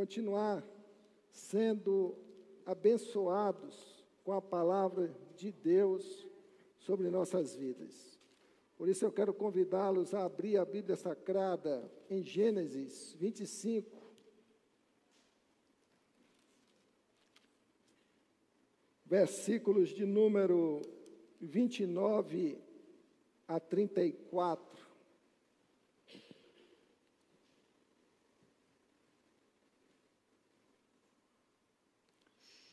continuar sendo abençoados com a palavra de Deus sobre nossas vidas. Por isso eu quero convidá-los a abrir a Bíblia Sagrada em Gênesis 25. Versículos de número 29 a 34.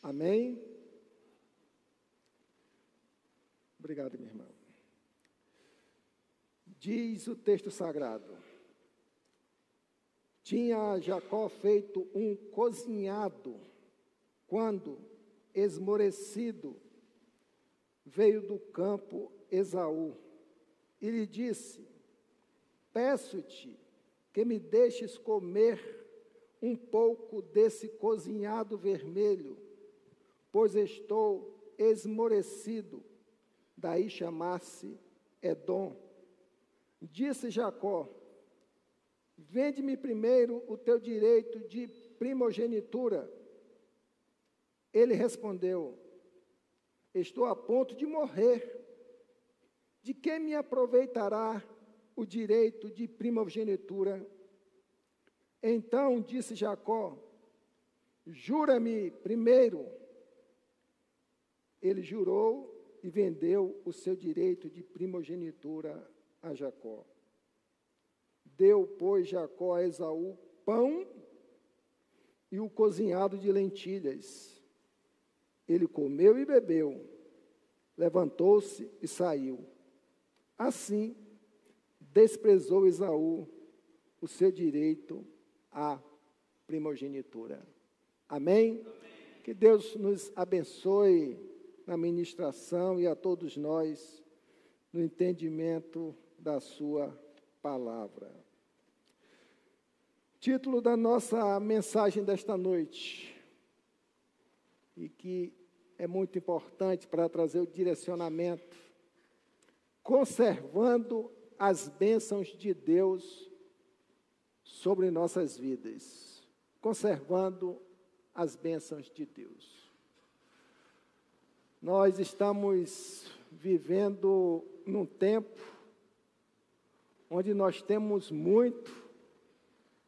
Amém? Obrigado, minha irmã. Diz o texto sagrado: Tinha Jacó feito um cozinhado quando, esmorecido, veio do campo Esaú e lhe disse: Peço-te que me deixes comer um pouco desse cozinhado vermelho pois estou esmorecido. Daí chamasse Edom. Disse Jacó: Vende-me primeiro o teu direito de primogenitura. Ele respondeu: Estou a ponto de morrer. De que me aproveitará o direito de primogenitura? Então disse Jacó: Jura-me primeiro ele jurou e vendeu o seu direito de primogenitura a Jacó. Deu, pois, Jacó a Esaú pão e o cozinhado de lentilhas. Ele comeu e bebeu, levantou-se e saiu. Assim, desprezou Esaú o seu direito à primogenitura. Amém? Amém? Que Deus nos abençoe na ministração e a todos nós no entendimento da Sua palavra. Título da nossa mensagem desta noite, e que é muito importante para trazer o direcionamento, conservando as bênçãos de Deus sobre nossas vidas. Conservando as bênçãos de Deus. Nós estamos vivendo num tempo onde nós temos muito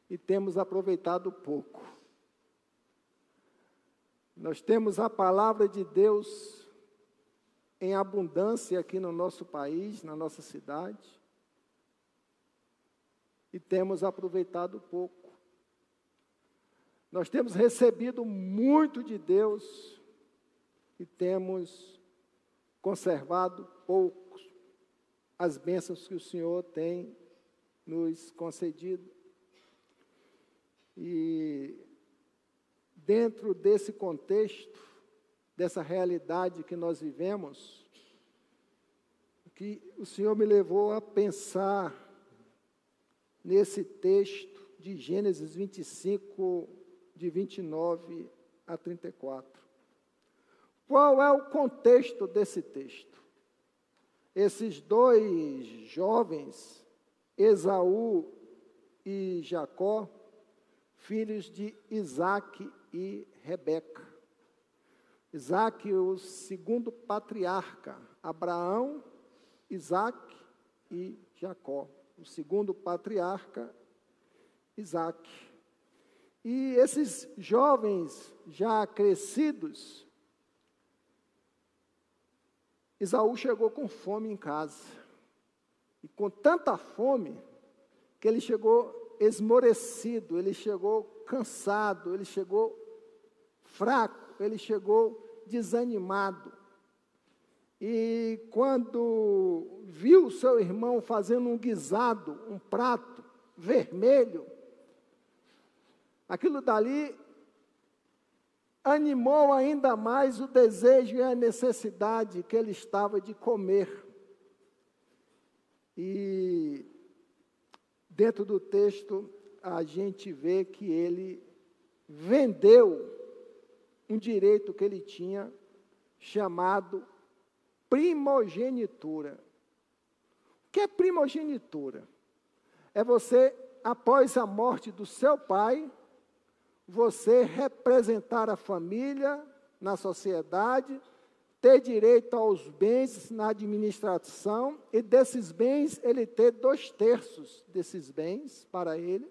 e temos aproveitado pouco. Nós temos a palavra de Deus em abundância aqui no nosso país, na nossa cidade, e temos aproveitado pouco. Nós temos recebido muito de Deus, e temos conservado poucos as bênçãos que o Senhor tem nos concedido. E dentro desse contexto, dessa realidade que nós vivemos, que o Senhor me levou a pensar nesse texto de Gênesis 25, de 29 a 34. Qual é o contexto desse texto? Esses dois jovens, Esaú e Jacó, filhos de Isaac e Rebeca. Isaac, o segundo patriarca, Abraão, Isaac e Jacó. O segundo patriarca, Isaac. E esses jovens já crescidos, Isaú chegou com fome em casa. E com tanta fome, que ele chegou esmorecido, ele chegou cansado, ele chegou fraco, ele chegou desanimado. E quando viu seu irmão fazendo um guisado, um prato vermelho, aquilo dali animou ainda mais o desejo e a necessidade que ele estava de comer. E dentro do texto a gente vê que ele vendeu um direito que ele tinha chamado primogenitura. O que é primogenitura? É você, após a morte do seu pai, você representar a família na sociedade, ter direito aos bens na administração e desses bens ele ter dois terços desses bens para ele,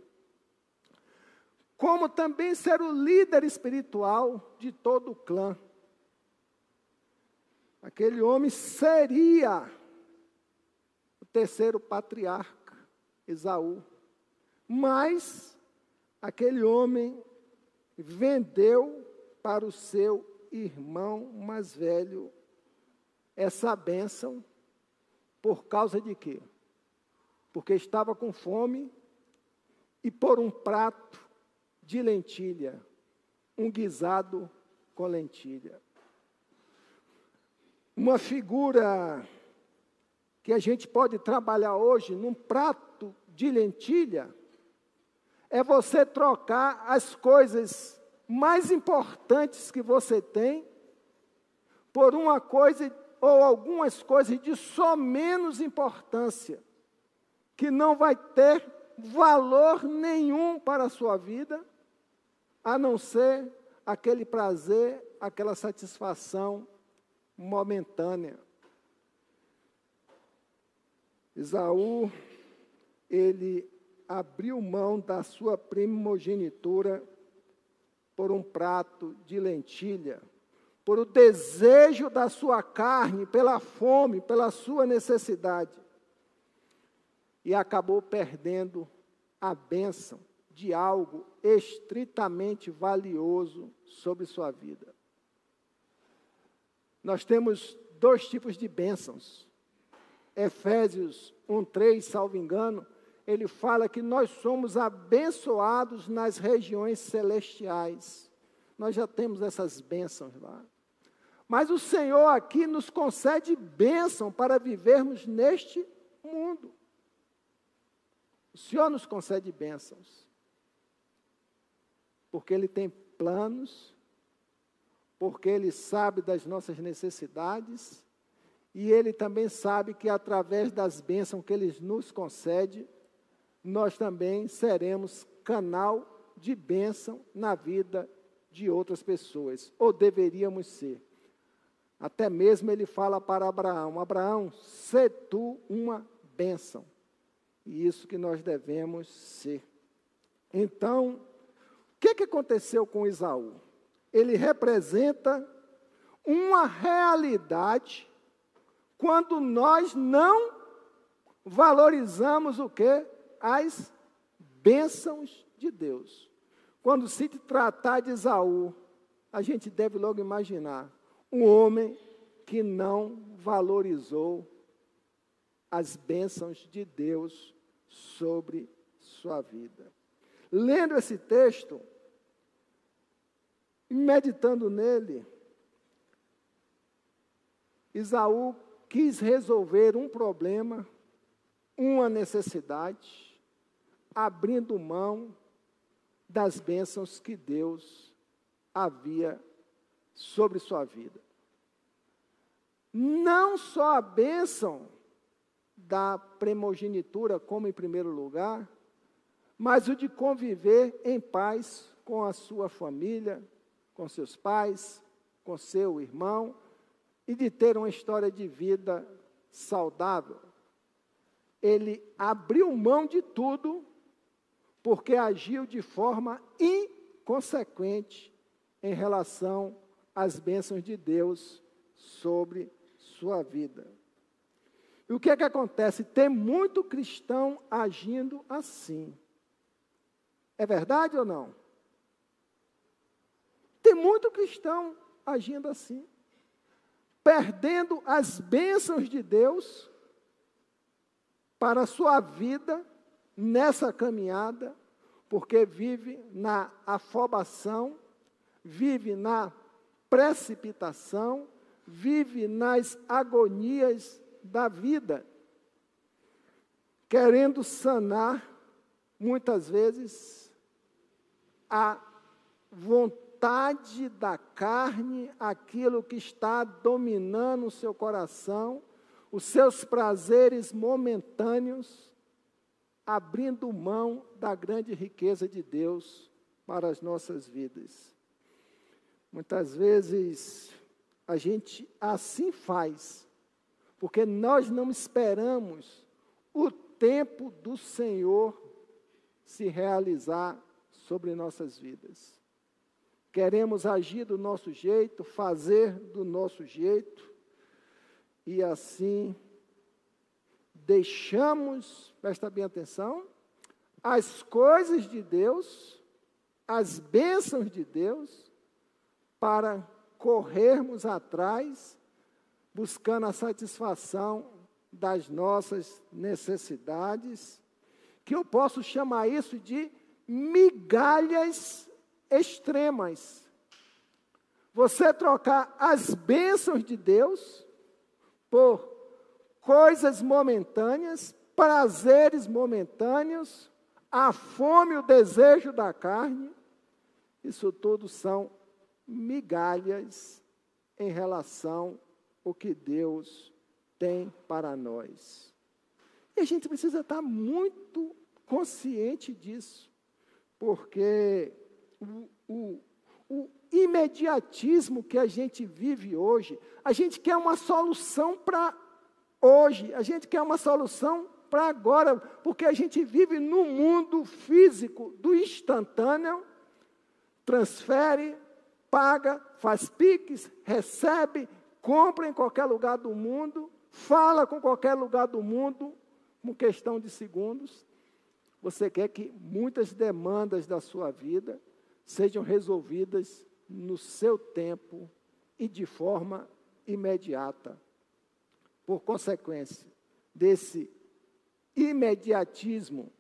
como também ser o líder espiritual de todo o clã. Aquele homem seria o terceiro patriarca, Esaú. Mas aquele homem vendeu para o seu irmão mais velho essa bênção por causa de quê? Porque estava com fome e por um prato de lentilha, um guisado com lentilha. Uma figura que a gente pode trabalhar hoje num prato de lentilha é você trocar as coisas mais importantes que você tem por uma coisa ou algumas coisas de só menos importância, que não vai ter valor nenhum para a sua vida, a não ser aquele prazer, aquela satisfação momentânea. Esaú, ele abriu mão da sua primogenitura por um prato de lentilha, por o desejo da sua carne, pela fome, pela sua necessidade. E acabou perdendo a bênção de algo estritamente valioso sobre sua vida. Nós temos dois tipos de bênçãos. Efésios 1:3, salvo engano, ele fala que nós somos abençoados nas regiões celestiais. Nós já temos essas bênçãos lá. Mas o Senhor aqui nos concede bênção para vivermos neste mundo. O Senhor nos concede bênçãos. Porque Ele tem planos, porque Ele sabe das nossas necessidades, e Ele também sabe que através das bênçãos que Ele nos concede, nós também seremos canal de bênção na vida de outras pessoas, ou deveríamos ser. Até mesmo ele fala para Abraão: Abraão, sê tu uma bênção. E isso que nós devemos ser. Então, o que, que aconteceu com Isaú? Ele representa uma realidade quando nós não valorizamos o que? As bênçãos de Deus. Quando se tratar de Esaú, a gente deve logo imaginar um homem que não valorizou as bênçãos de Deus sobre sua vida. Lendo esse texto e meditando nele, Isaú quis resolver um problema, uma necessidade, abrindo mão das bênçãos que Deus havia sobre sua vida. Não só a bênção da primogenitura, como em primeiro lugar, mas o de conviver em paz com a sua família, com seus pais, com seu irmão, e de ter uma história de vida saudável. Ele abriu mão de tudo porque agiu de forma inconsequente em relação às bênçãos de Deus sobre sua vida. E o que é que acontece? Tem muito cristão agindo assim. É verdade ou não? Tem muito cristão agindo assim, perdendo as bênçãos de Deus para a sua vida nessa caminhada, porque vive na afobação, vive na precipitação, vive nas agonias da vida, querendo sanar, muitas vezes, a vontade da carne, aquilo que está dominando o seu coração, os seus prazeres momentâneos, abrindo mão da grande riqueza de Deus para as nossas vidas. Muitas vezes a gente assim faz, porque nós não esperamos o tempo do Senhor se realizar sobre nossas vidas. Queremos agir do nosso jeito, fazer do nosso jeito, e assim deixamos, presta bem atenção, as coisas de Deus, as bênçãos de Deus, para corrermos atrás, buscando a satisfação das nossas necessidades, que eu posso chamar isso de migalhas extremas. Você trocar as bênçãos de Deus por coisas momentâneas, prazeres momentâneos, a fome, o desejo da carne, isso tudo são migalhas em relação ao que Deus tem para nós. E a gente precisa estar muito consciente disso, porque o, o, o imediatismo que a gente vive hoje, a gente quer uma solução para hoje, a gente quer uma solução para agora, porque a gente vive no mundo físico do instantâneo, transfere, paga, faz piques, recebe, compra em qualquer lugar do mundo, fala com qualquer lugar do mundo, com questão de segundos. Você quer que muitas demandas da sua vida sejam resolvidas no seu tempo e de forma imediata. Por consequência desse imediatismo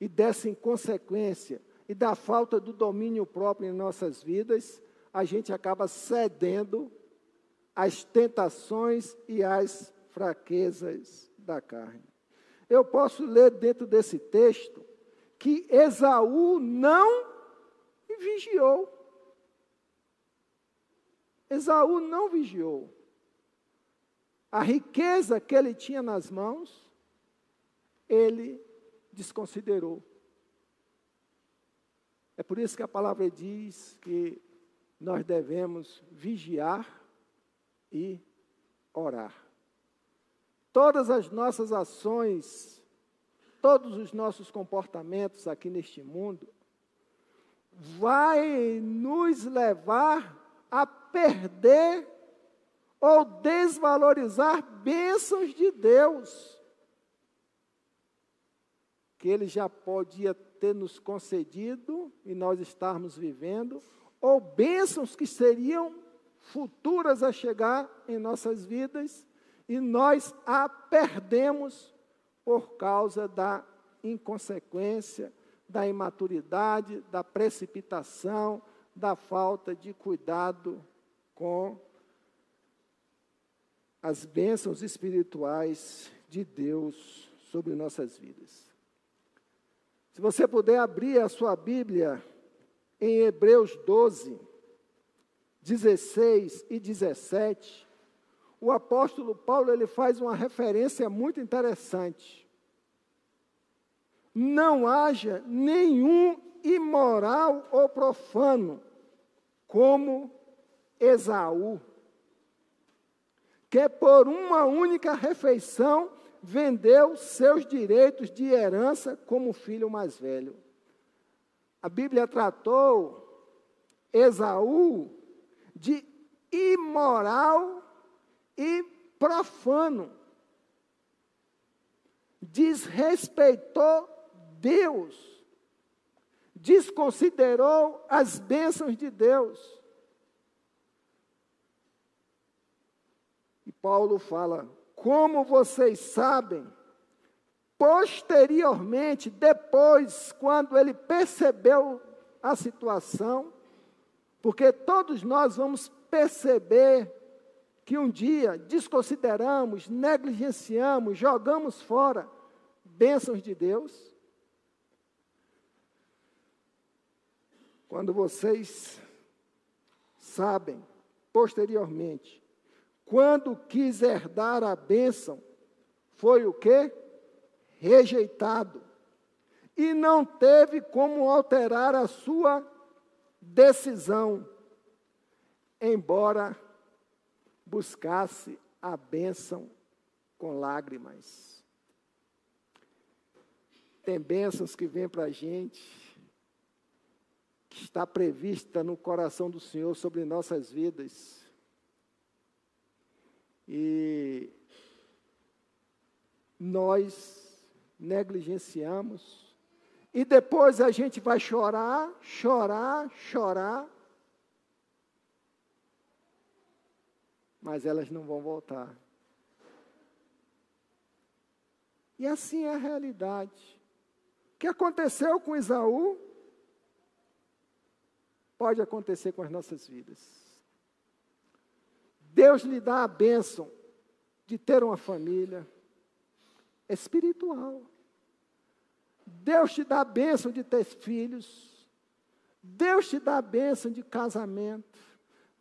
e dessa inconsequência e da falta do domínio próprio em nossas vidas, a gente acaba cedendo às tentações e às fraquezas da carne. Eu posso ler dentro desse texto que Esaú não vigiou. Esaú não vigiou. A riqueza que ele tinha nas mãos, ele desconsiderou. É por isso que a palavra diz que nós devemos vigiar e orar. Todas as nossas ações, todos os nossos comportamentos aqui neste mundo, vai nos levar a perder ou desvalorizar bênçãos de Deus, que Ele já podia ter nos concedido e nós estarmos vivendo, ou bênçãos que seriam futuras a chegar em nossas vidas e nós a perdemos por causa da inconsequência, da imaturidade, da precipitação, da falta de cuidado com as bênçãos espirituais de Deus sobre nossas vidas. Se você puder abrir a sua Bíblia em Hebreus 12, 16 e 17, o apóstolo Paulo ele faz uma referência muito interessante não haja nenhum imoral ou profano, como Esaú, que por uma única refeição vendeu seus direitos de herança como filho mais velho. A Bíblia tratou Esaú de imoral e profano. Desrespeitou Deus, desconsiderou as bênçãos de Deus. Paulo fala: como vocês sabem, posteriormente, depois, quando ele percebeu a situação, porque todos nós vamos perceber que um dia desconsideramos, negligenciamos, jogamos fora bênçãos de Deus. Quando vocês sabem, posteriormente, quando quis herdar a bênção, foi o que? Rejeitado. E não teve como alterar a sua decisão, embora buscasse a bênção com lágrimas. Tem bênçãos que vêm para a gente, que está prevista no coração do Senhor sobre nossas vidas. E nós negligenciamos, e depois a gente vai chorar, chorar, chorar, mas elas não vão voltar. E assim é a realidade. O que aconteceu com Isaú pode acontecer com as nossas vidas. Deus lhe dá a bênção de ter uma família espiritual. Deus te dá a bênção de ter filhos. Deus te dá a bênção de casamento.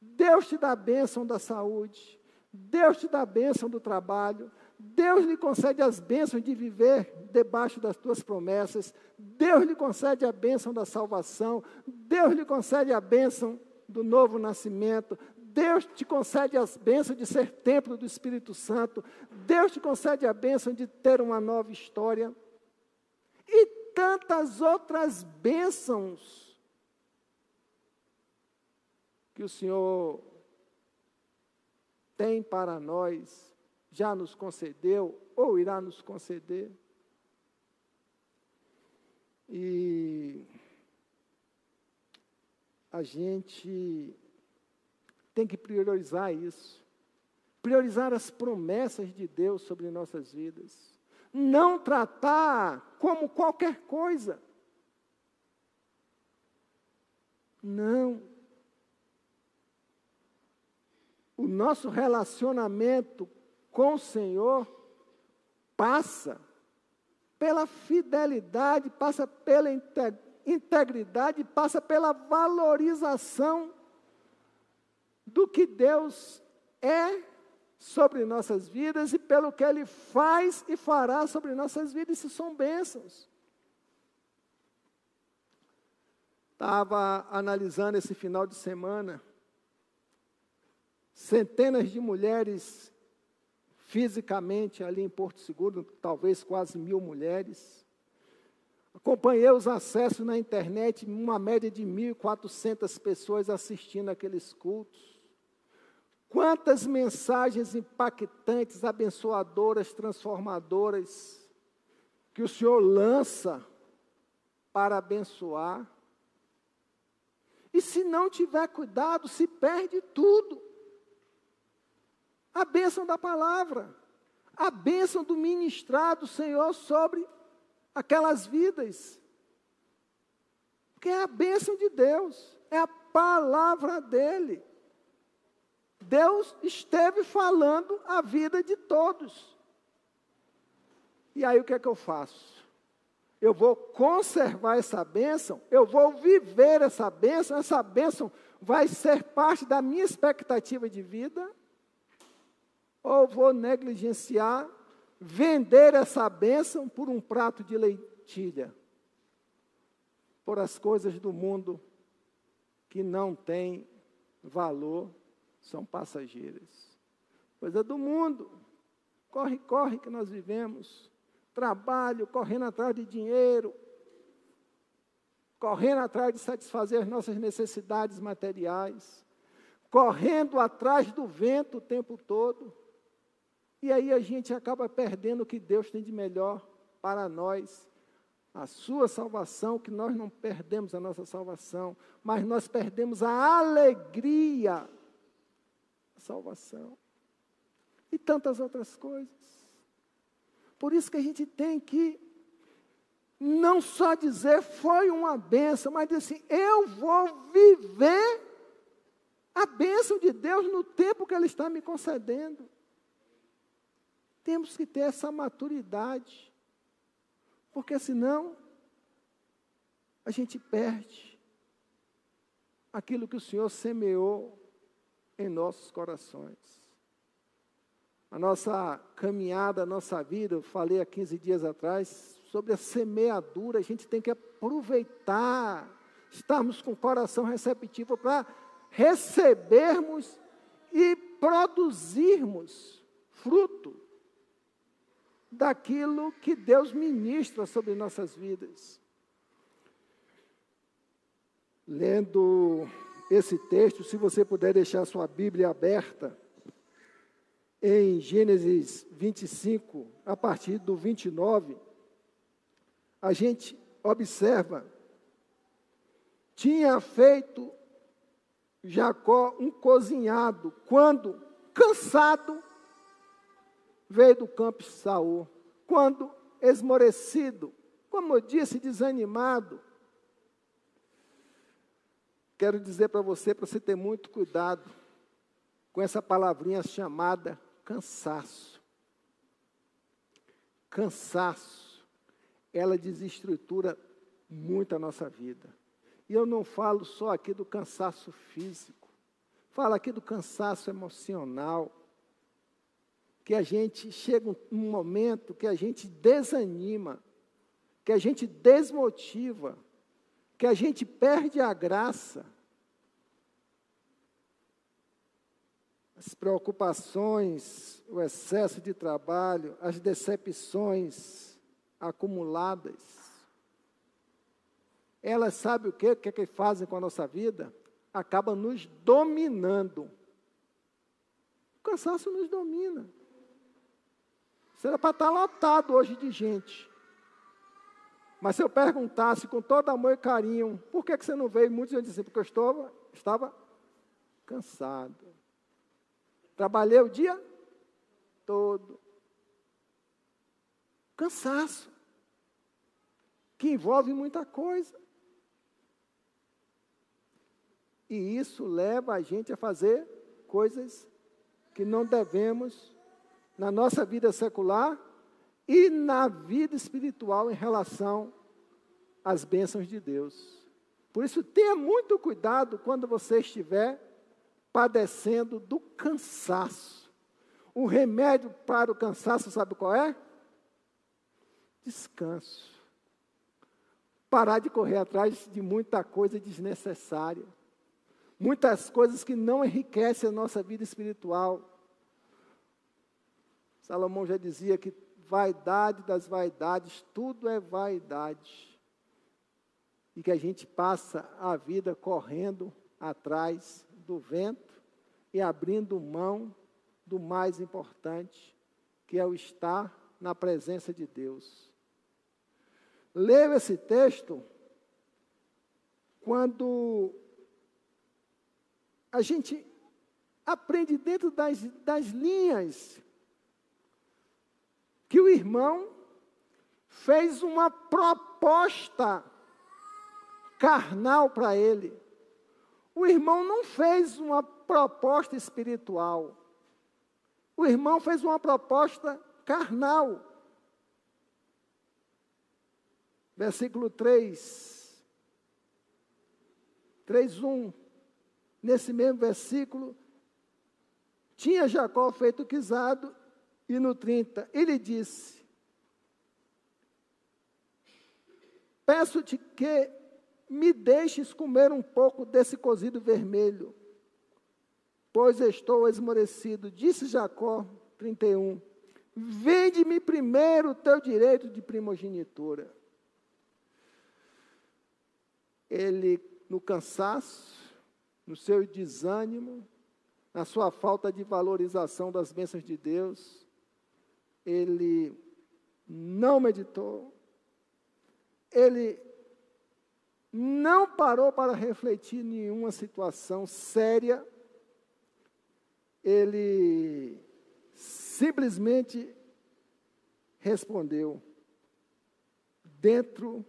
Deus te dá a bênção da saúde. Deus te dá a bênção do trabalho. Deus lhe concede as bênçãos de viver debaixo das tuas promessas. Deus lhe concede a bênção da salvação. Deus lhe concede a bênção do novo nascimento. Deus te concede as bênçãos de ser templo do Espírito Santo. Deus te concede a bênção de ter uma nova história. E tantas outras bênçãos que o Senhor tem para nós, já nos concedeu ou irá nos conceder. E a gente tem que priorizar isso. Priorizar as promessas de Deus sobre nossas vidas. Não tratar como qualquer coisa. Não. O nosso relacionamento com o Senhor passa pela fidelidade, passa pela integridade, passa pela valorização do que Deus é sobre nossas vidas e pelo que Ele faz e fará sobre nossas vidas. Isso são bênçãos. Estava analisando esse final de semana, centenas de mulheres fisicamente ali em Porto Seguro, talvez quase mil mulheres. Acompanhei os acessos na internet, uma média de 1.400 pessoas assistindo aqueles cultos. Quantas mensagens impactantes, abençoadoras, transformadoras, que o Senhor lança para abençoar. E se não tiver cuidado, se perde tudo. A bênção da palavra, a bênção do ministrado, Senhor, sobre aquelas vidas. Porque é a bênção de Deus, é a palavra dEle. Deus esteve falando a vida de todos. E aí o que é que eu faço? Eu vou conservar essa bênção, eu vou viver essa bênção, essa bênção vai ser parte da minha expectativa de vida, ou vou negligenciar, vender essa bênção por um prato de leitilha, por as coisas do mundo que não têm valor são passageiras. Coisa do mundo. Corre, corre que nós vivemos. Trabalho, correndo atrás de dinheiro. Correndo atrás de satisfazer nossas necessidades materiais. Correndo atrás do vento o tempo todo. E aí a gente acaba perdendo o que Deus tem de melhor para nós a sua salvação, que nós não perdemos a nossa salvação, mas nós perdemos a alegria salvação. E tantas outras coisas. Por isso que a gente tem que não só dizer foi uma bênção, mas dizer assim, eu vou viver a bênção de Deus no tempo que Ele está me concedendo. Temos que ter essa maturidade, porque senão a gente perde aquilo que o Senhor semeou em nossos corações. A nossa caminhada, a nossa vida, eu falei há 15 dias atrás, sobre a semeadura, a gente tem que aproveitar. estarmos com o coração receptivo para recebermos e produzirmos fruto daquilo que Deus ministra sobre nossas vidas. Lendo esse texto, se você puder deixar sua Bíblia aberta, em Gênesis 25, a partir do 29, a gente observa, tinha feito Jacó um cozinhado, quando, cansado, veio do campo de Saul. Quando esmorecido, como eu disse, desanimado. Quero dizer para você, para você ter muito cuidado com essa palavrinha chamada cansaço. Cansaço, ela desestrutura muito a nossa vida. E eu não falo só aqui do cansaço físico, falo aqui do cansaço emocional que a gente chega um momento que a gente desanima, que a gente desmotiva, que a gente perde a graça. As preocupações, o excesso de trabalho, as decepções acumuladas. Elas sabem o que, o que, é que fazem com a nossa vida? Acabam nos dominando. O cansaço nos domina. Será para estar lotado hoje de gente. Mas se eu perguntasse com todo amor e carinho, por que, que você não veio? Muitos iam dizer, porque eu estava, estava cansado. Trabalhei o dia todo. Cansaço. Que envolve muita coisa. E isso leva a gente a fazer coisas que não devemos na nossa vida secular e na vida espiritual em relação às bênçãos de Deus. Por isso, tenha muito cuidado quando você estiver padecendo do cansaço. O remédio para o cansaço, sabe qual é? Descanso. Parar de correr atrás de muita coisa desnecessária. Muitas coisas que não enriquecem a nossa vida espiritual Salomão já dizia que vaidade das vaidades, tudo é vaidade. E que a gente passa a vida correndo atrás do vento e abrindo mão do mais importante, que é o estar na presença de Deus. Leio esse texto quando a gente aprende dentro das, das linhas que o irmão fez uma proposta carnal para ele. O irmão não fez uma proposta espiritual. O irmão fez uma proposta carnal. Versículo 3. 3:1. Nesse mesmo versículo, tinha Jacó feito quisado e no 30, ele disse: Peço-te que me deixes comer um pouco desse cozido vermelho, pois estou esmorecido. Disse Jacó, 31, vende-me primeiro o teu direito de primogenitura. Ele, no cansaço, no seu desânimo, na sua falta de valorização das bênçãos de Deus, ele não meditou, ele não parou para refletir nenhuma situação séria, ele simplesmente respondeu, dentro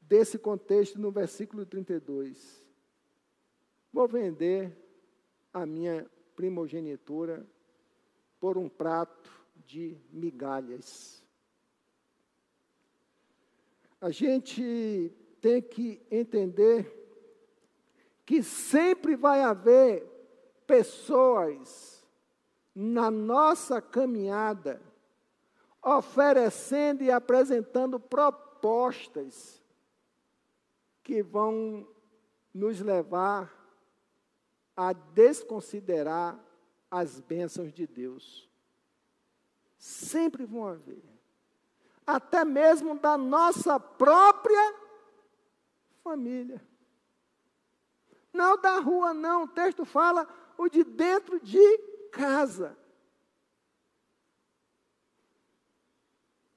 desse contexto, no versículo 32, vou vender a minha primogenitura por um prato de migalhas. A gente tem que entender que sempre vai haver pessoas na nossa caminhada oferecendo e apresentando propostas que vão nos levar a desconsiderar as bênçãos de Deus. Sempre vão haver. Até mesmo da nossa própria família. Não da rua, não. O texto fala o de dentro de casa.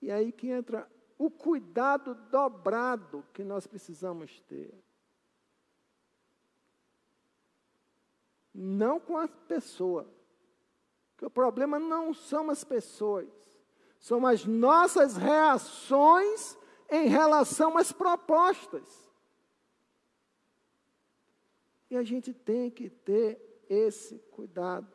E aí que entra o cuidado dobrado que nós precisamos ter. Não com a pessoa. Que o problema não são as pessoas, são as nossas reações em relação às propostas. E a gente tem que ter esse cuidado.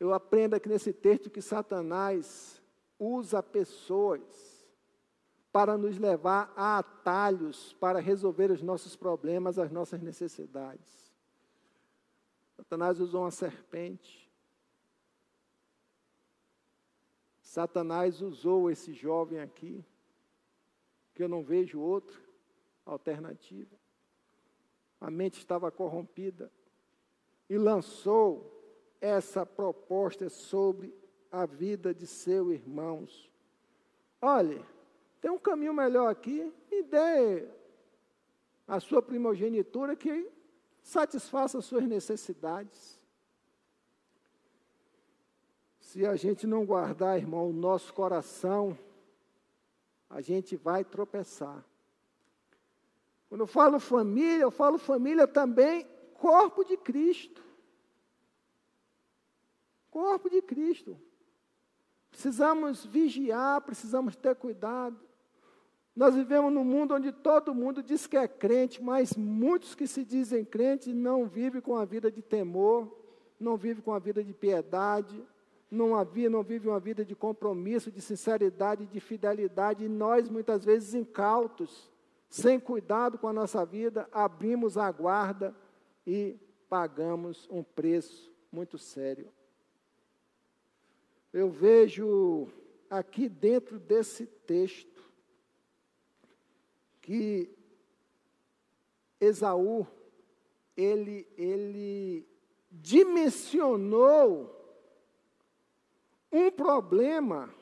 Eu aprendo aqui nesse texto que Satanás usa pessoas para nos levar a atalhos para resolver os nossos problemas, as nossas necessidades. Satanás usou uma serpente. Satanás usou esse jovem aqui, que eu não vejo outra alternativa. A mente estava corrompida e lançou essa proposta sobre a vida de seus irmãos. Olhe, tem um caminho melhor aqui, e dê a sua primogenitura que satisfaça as suas necessidades. Se a gente não guardar, irmão, o nosso coração, a gente vai tropeçar. Quando eu falo família, eu falo família também corpo de Cristo. Corpo de Cristo. Precisamos vigiar, precisamos ter cuidado. Nós vivemos num mundo onde todo mundo diz que é crente, mas muitos que se dizem crentes não vivem com a vida de temor, não vivem com a vida de piedade, não, havia, não vivem uma vida de compromisso, de sinceridade, de fidelidade, e nós muitas vezes incautos, sem cuidado com a nossa vida, abrimos a guarda e pagamos um preço muito sério. Eu vejo aqui dentro desse texto que Esaú ele ele dimensionou um problema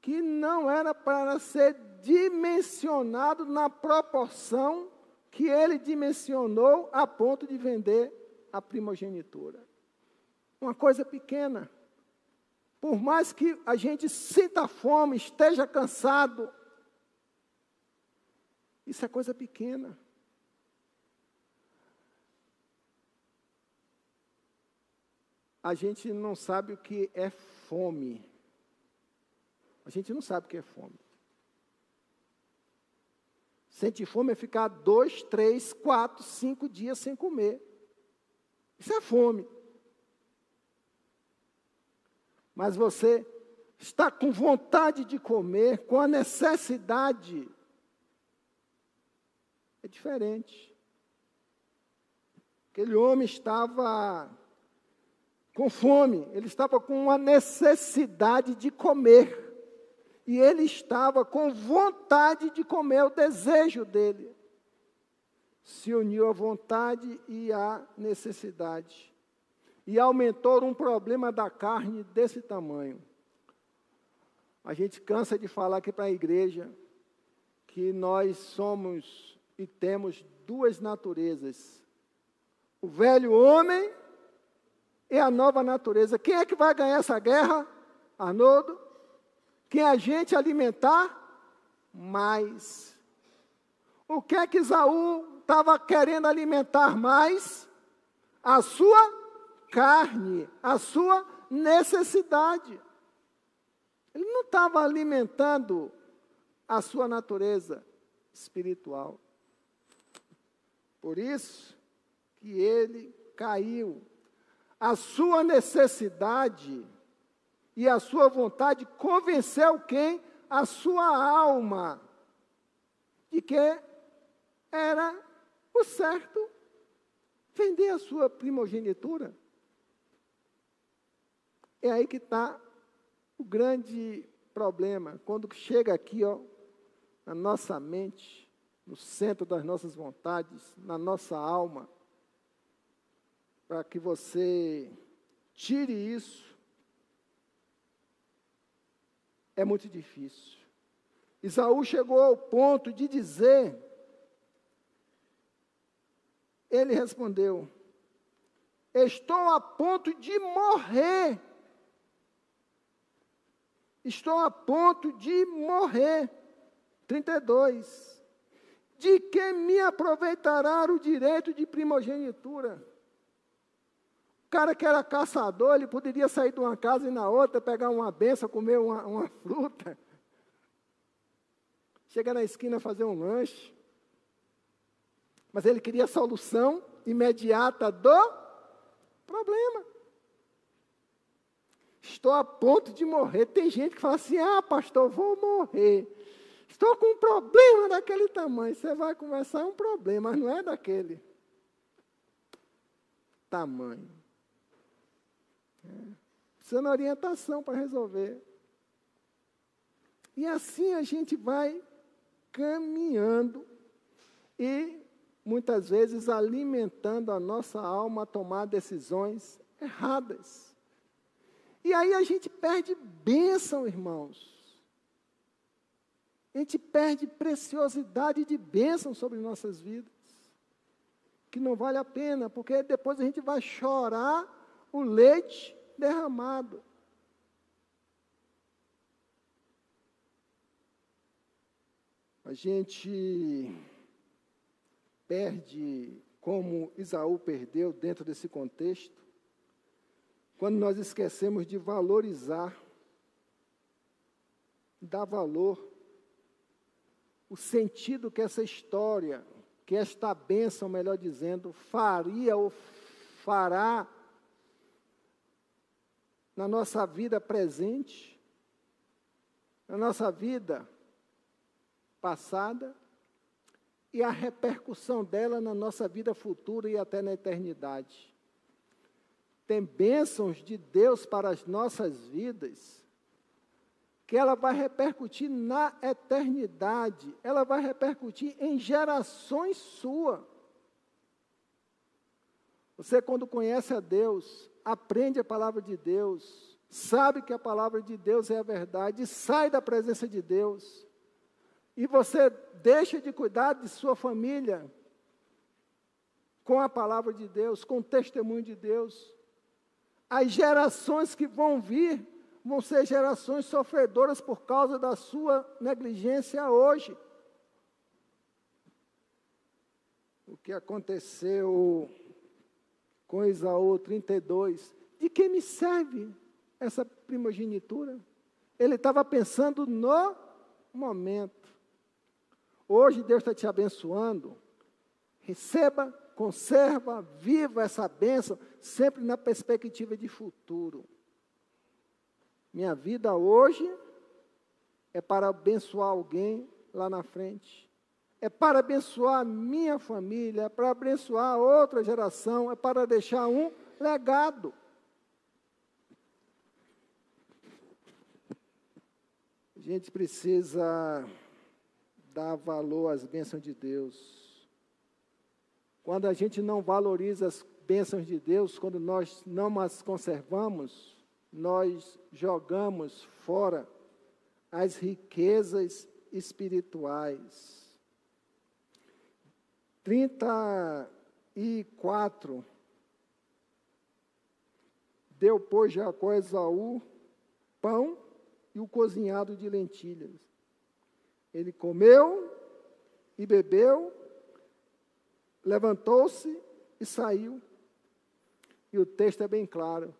que não era para ser dimensionado na proporção que ele dimensionou a ponto de vender a primogenitura uma coisa pequena. Por mais que a gente sinta fome, esteja cansado, isso é coisa pequena. A gente não sabe o que é fome. A gente não sabe o que é fome. Sentir fome é ficar dois, três, quatro, cinco dias sem comer. Isso é fome mas você está com vontade de comer, com a necessidade, é diferente. Aquele homem estava com fome, ele estava com uma necessidade de comer. E ele estava com vontade de comer, o desejo dele. Se uniu à vontade e à necessidade e aumentou um problema da carne desse tamanho. A gente cansa de falar aqui para a igreja que nós somos e temos duas naturezas: o velho homem e a nova natureza. Quem é que vai ganhar essa guerra, Arnoldo? Quem a gente alimentar mais. O que é que Isaú estava querendo alimentar mais? A sua carne, a sua necessidade. Ele não estava alimentando a sua natureza espiritual. Por isso que ele caiu. A sua necessidade e a sua vontade convenceu quem? A sua alma de que era o certo vender a sua primogenitura. É aí que está o grande problema. Quando chega aqui, ó, na nossa mente, no centro das nossas vontades, na nossa alma, para que você tire isso, é muito difícil. Isaú chegou ao ponto de dizer, ele respondeu: Estou a ponto de morrer. Estou a ponto de morrer. 32. De que me aproveitará o direito de primogenitura? O cara que era caçador, ele poderia sair de uma casa e na outra, pegar uma benção, comer uma, uma fruta. Chegar na esquina fazer um lanche. Mas ele queria a solução imediata do problema. Estou a ponto de morrer. Tem gente que fala assim: ah, pastor, vou morrer. Estou com um problema daquele tamanho. Você vai conversar, é um problema, mas não é daquele tamanho. É. Precisa de orientação para resolver. E assim a gente vai caminhando e muitas vezes alimentando a nossa alma a tomar decisões erradas. E aí a gente perde bênção, irmãos. A gente perde preciosidade de bênção sobre nossas vidas. Que não vale a pena, porque depois a gente vai chorar o leite derramado. A gente perde como Isaú perdeu dentro desse contexto, quando nós esquecemos de valorizar, dar valor, o sentido que essa história, que esta bênção, melhor dizendo, faria ou fará na nossa vida presente, na nossa vida passada e a repercussão dela na nossa vida futura e até na eternidade. Tem bênçãos de Deus para as nossas vidas que ela vai repercutir na eternidade, ela vai repercutir em gerações sua. Você, quando conhece a Deus, aprende a palavra de Deus, sabe que a palavra de Deus é a verdade, sai da presença de Deus, e você deixa de cuidar de sua família com a palavra de Deus, com o testemunho de Deus. As gerações que vão vir vão ser gerações sofredoras por causa da sua negligência hoje. O que aconteceu com Isaú 32? De que me serve essa primogenitura? Ele estava pensando no momento. Hoje Deus está te abençoando. Receba, conserva, viva essa bênção, sempre na perspectiva de futuro. Minha vida hoje é para abençoar alguém lá na frente. É para abençoar minha família, é para abençoar outra geração, é para deixar um legado. A gente precisa dar valor às bênçãos de Deus. Quando a gente não valoriza as bênçãos de Deus, quando nós não as conservamos, nós jogamos fora as riquezas espirituais. 34. Deu, pois, Jacó a Esaú pão e o cozinhado de lentilhas. Ele comeu e bebeu, levantou-se e saiu. E o texto é bem claro.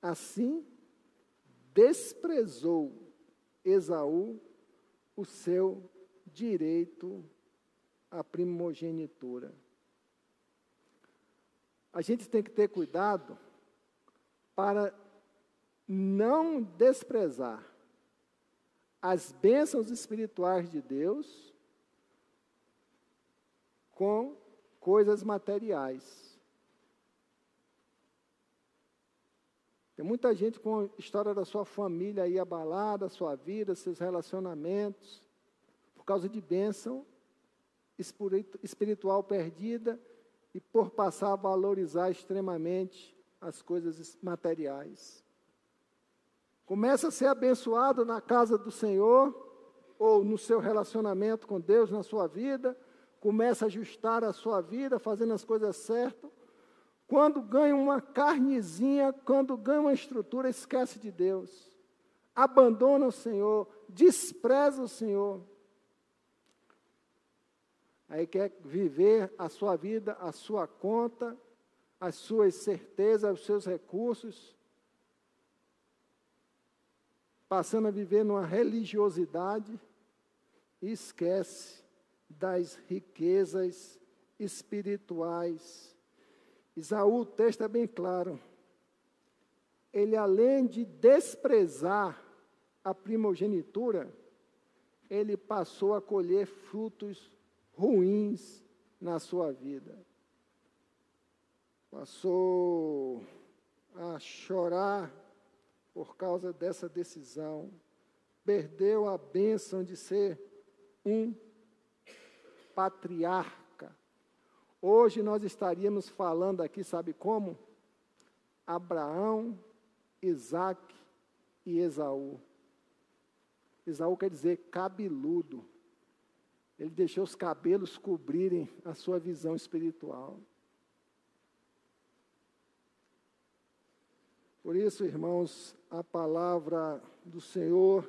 Assim, desprezou Esaú o seu direito à primogenitura. A gente tem que ter cuidado para não desprezar as bênçãos espirituais de Deus com coisas materiais. Tem muita gente com a história da sua família aí abalada, sua vida, seus relacionamentos, por causa de bênção espiritual perdida e por passar a valorizar extremamente as coisas materiais. Começa a ser abençoado na casa do Senhor ou no seu relacionamento com Deus na sua vida, começa a ajustar a sua vida, fazendo as coisas certas. Quando ganha uma carnezinha, quando ganha uma estrutura, esquece de Deus. Abandona o Senhor, despreza o Senhor. Aí quer viver a sua vida, a sua conta, as suas certezas, os seus recursos, passando a viver numa religiosidade e esquece das riquezas espirituais. Isaú, o texto é bem claro. Ele, além de desprezar a primogenitura, ele passou a colher frutos ruins na sua vida. Passou a chorar por causa dessa decisão. Perdeu a bênção de ser um patriarca. Hoje nós estaríamos falando aqui, sabe como? Abraão, Isaac e Esaú. Esaú quer dizer cabeludo. Ele deixou os cabelos cobrirem a sua visão espiritual. Por isso, irmãos, a palavra do Senhor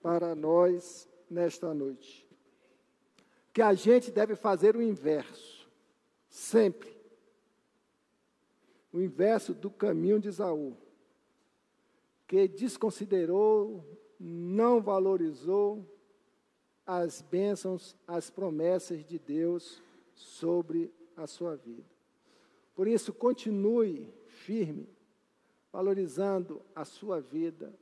para nós nesta noite. Que a gente deve fazer o inverso, sempre. O inverso do caminho de Isaú, que desconsiderou, não valorizou, as bênçãos, as promessas de Deus sobre a sua vida. Por isso, continue firme, valorizando a sua vida,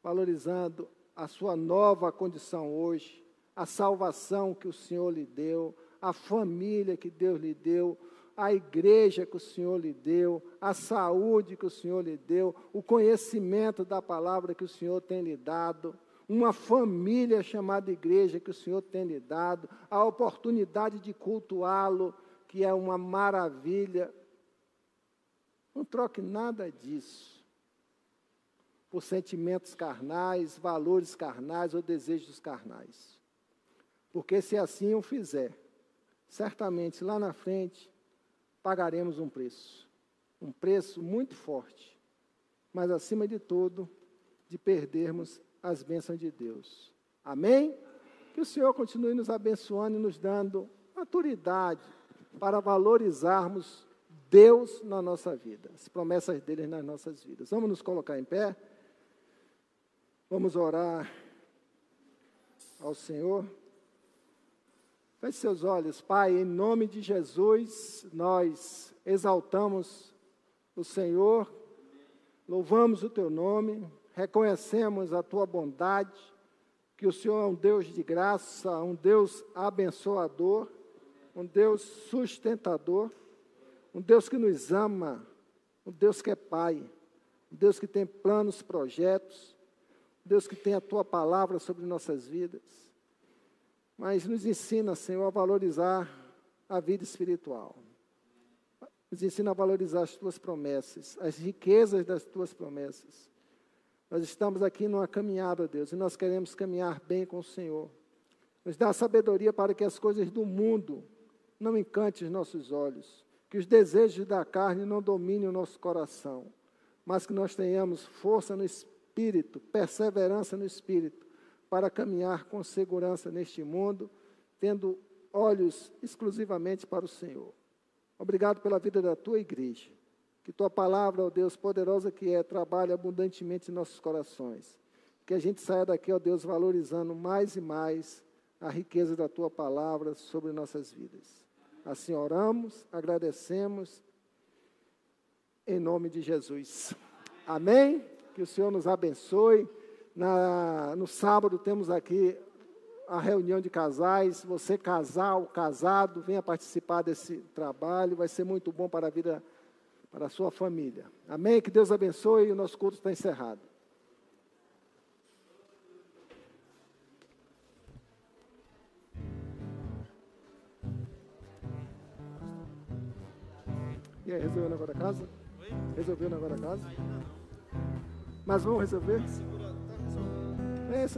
valorizando a sua nova condição hoje, a salvação que o Senhor lhe deu, a família que Deus lhe deu, a igreja que o Senhor lhe deu, a saúde que o Senhor lhe deu, o conhecimento da palavra que o Senhor tem lhe dado uma família chamada igreja que o Senhor tem lhe dado, a oportunidade de cultuá-lo, que é uma maravilha. Não troque nada disso por sentimentos carnais, valores carnais ou desejos carnais. Porque se assim o fizer, certamente lá na frente pagaremos um preço. Um preço muito forte, mas acima de tudo, de perdermos as bênçãos de Deus. Amém? Que o Senhor continue nos abençoando e nos dando maturidade para valorizarmos Deus na nossa vida, as promessas dele nas nossas vidas. Vamos nos colocar em pé. Vamos orar ao Senhor. Feche seus olhos, Pai, em nome de Jesus, nós exaltamos o Senhor, louvamos o teu nome, reconhecemos a tua bondade, que o Senhor é um Deus de graça, um Deus abençoador, um Deus sustentador, um Deus que nos ama, um Deus que é Pai, um Deus que tem planos, projetos, um Deus que tem a tua palavra sobre nossas vidas. Mas nos ensina, Senhor, a valorizar a vida espiritual. Nos ensina a valorizar as tuas promessas, as riquezas das tuas promessas. Nós estamos aqui numa caminhada, Deus, e nós queremos caminhar bem com o Senhor. Nos dá sabedoria para que as coisas do mundo não encantem os nossos olhos, que os desejos da carne não dominem o nosso coração, mas que nós tenhamos força no espírito, perseverança no espírito, para caminhar com segurança neste mundo, tendo olhos exclusivamente para o Senhor. Obrigado pela vida da tua igreja. Que tua palavra, ó Deus, poderosa que é, trabalhe abundantemente em nossos corações. Que a gente saia daqui, ó Deus, valorizando mais e mais a riqueza da tua palavra sobre nossas vidas. Assim oramos, agradecemos, em nome de Jesus. Amém? Que o Senhor nos abençoe. Na, no sábado temos aqui a reunião de casais. Você, casal, casado, venha participar desse trabalho. Vai ser muito bom para a vida para a sua família. Amém? Que Deus abençoe e o nosso culto está encerrado. E aí, resolveu o negócio da casa? Oi? Resolveu o negócio da casa? Ainda não. Mas vamos resolver? Segura, tá resolvendo. É,